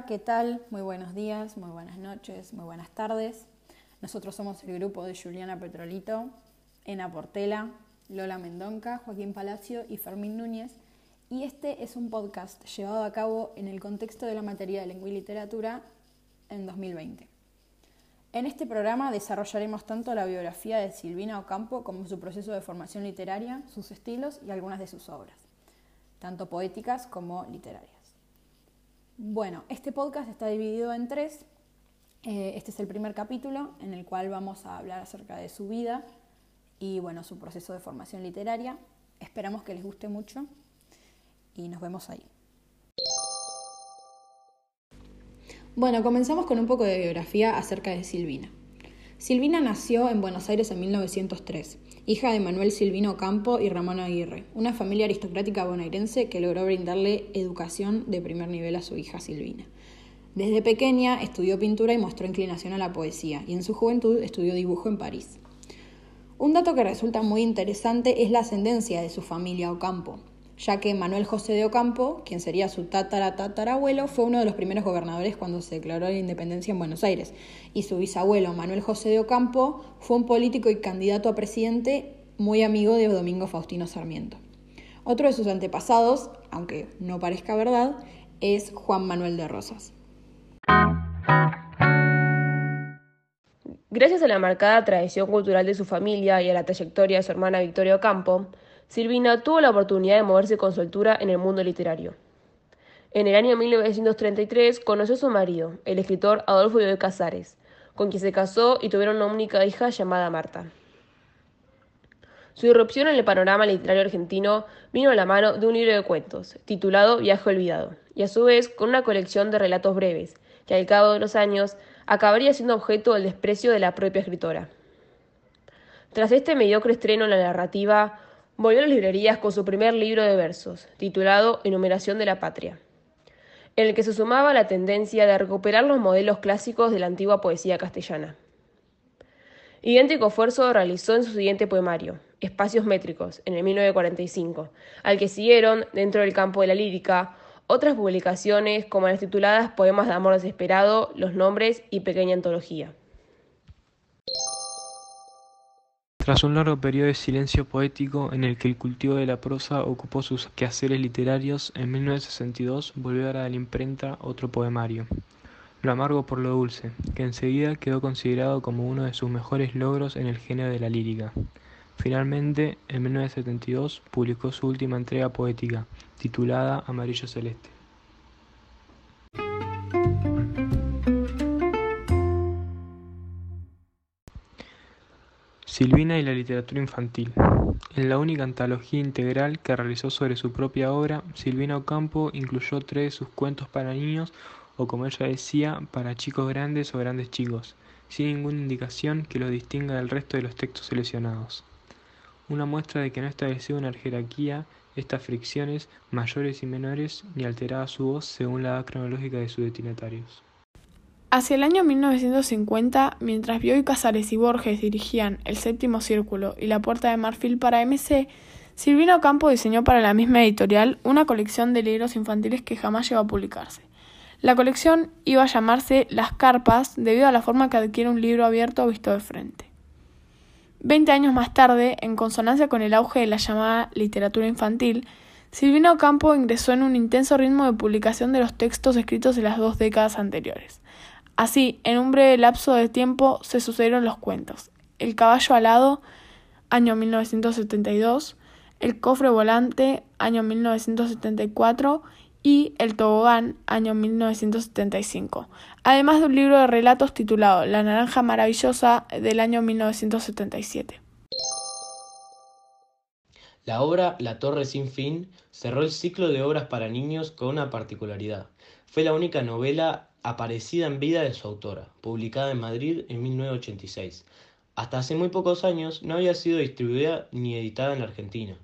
¿qué tal? Muy buenos días, muy buenas noches, muy buenas tardes. Nosotros somos el grupo de Juliana Petrolito, Ena Portela, Lola Mendonca, Joaquín Palacio y Fermín Núñez. Y este es un podcast llevado a cabo en el contexto de la materia de lengua y literatura en 2020. En este programa desarrollaremos tanto la biografía de Silvina Ocampo como su proceso de formación literaria, sus estilos y algunas de sus obras, tanto poéticas como literarias. Bueno, este podcast está dividido en tres. Eh, este es el primer capítulo en el cual vamos a hablar acerca de su vida y bueno, su proceso de formación literaria. Esperamos que les guste mucho y nos vemos ahí. Bueno, comenzamos con un poco de biografía acerca de Silvina. Silvina nació en Buenos Aires en 1903 hija de Manuel Silvino Campo y Ramón Aguirre, una familia aristocrática bonaerense que logró brindarle educación de primer nivel a su hija Silvina. Desde pequeña estudió pintura y mostró inclinación a la poesía, y en su juventud estudió dibujo en París. Un dato que resulta muy interesante es la ascendencia de su familia Ocampo ya que Manuel José de Ocampo, quien sería su tatara tatarabuelo, fue uno de los primeros gobernadores cuando se declaró la independencia en Buenos Aires, y su bisabuelo Manuel José de Ocampo fue un político y candidato a presidente muy amigo de Domingo Faustino Sarmiento. Otro de sus antepasados, aunque no parezca verdad, es Juan Manuel de Rosas. Gracias a la marcada tradición cultural de su familia y a la trayectoria de su hermana Victoria Ocampo, Silvina tuvo la oportunidad de moverse con soltura en el mundo literario. En el año 1933 conoció a su marido, el escritor Adolfo de Casares, con quien se casó y tuvieron una única hija llamada Marta. Su irrupción en el panorama literario argentino vino a la mano de un libro de cuentos, titulado Viaje Olvidado, y a su vez con una colección de relatos breves, que al cabo de los años acabaría siendo objeto del desprecio de la propia escritora. Tras este mediocre estreno en la narrativa, volvió a las librerías con su primer libro de versos, titulado Enumeración de la Patria, en el que se sumaba la tendencia de recuperar los modelos clásicos de la antigua poesía castellana. Idéntico esfuerzo realizó en su siguiente poemario, Espacios Métricos, en el 1945, al que siguieron, dentro del campo de la lírica, otras publicaciones como las tituladas Poemas de Amor Desesperado, Los Nombres y Pequeña Antología. Tras un largo periodo de silencio poético en el que el cultivo de la prosa ocupó sus quehaceres literarios, en 1962 volvió a la imprenta otro poemario, Lo amargo por lo dulce, que enseguida quedó considerado como uno de sus mejores logros en el género de la lírica. Finalmente, en 1972 publicó su última entrega poética, titulada Amarillo Celeste. Silvina y la literatura infantil. En la única antología integral que realizó sobre su propia obra, Silvina Ocampo incluyó tres de sus cuentos para niños, o como ella decía, para chicos grandes o grandes chicos, sin ninguna indicación que lo distinga del resto de los textos seleccionados. Una muestra de que no estableció una jerarquía, estas fricciones, mayores y menores, ni alteraba su voz según la edad cronológica de sus destinatarios. Hacia el año 1950, mientras Bioy Casares y Borges dirigían El Séptimo Círculo y La Puerta de Marfil para MC, Silvino Campo diseñó para la misma editorial una colección de libros infantiles que jamás llegó a publicarse. La colección iba a llamarse Las Carpas debido a la forma que adquiere un libro abierto visto de frente. Veinte años más tarde, en consonancia con el auge de la llamada literatura infantil, Silvino Campo ingresó en un intenso ritmo de publicación de los textos escritos en las dos décadas anteriores. Así, en un breve lapso de tiempo se sucedieron los cuentos. El caballo alado, año 1972, El cofre volante, año 1974, y El tobogán, año 1975, además de un libro de relatos titulado La naranja maravillosa, del año 1977. La obra La Torre sin fin cerró el ciclo de obras para niños con una particularidad. Fue la única novela aparecida en vida de su autora, publicada en Madrid en 1986. Hasta hace muy pocos años no había sido distribuida ni editada en la Argentina.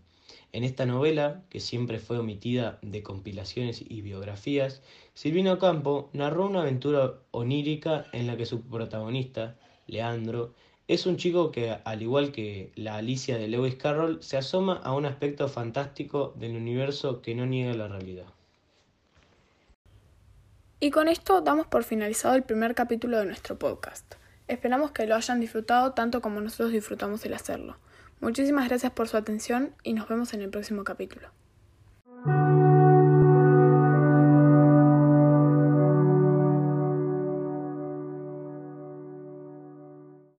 En esta novela, que siempre fue omitida de compilaciones y biografías, Silvino Campo narró una aventura onírica en la que su protagonista, Leandro, es un chico que, al igual que la Alicia de Lewis Carroll, se asoma a un aspecto fantástico del universo que no niega la realidad. Y con esto damos por finalizado el primer capítulo de nuestro podcast. Esperamos que lo hayan disfrutado tanto como nosotros disfrutamos el hacerlo. Muchísimas gracias por su atención y nos vemos en el próximo capítulo.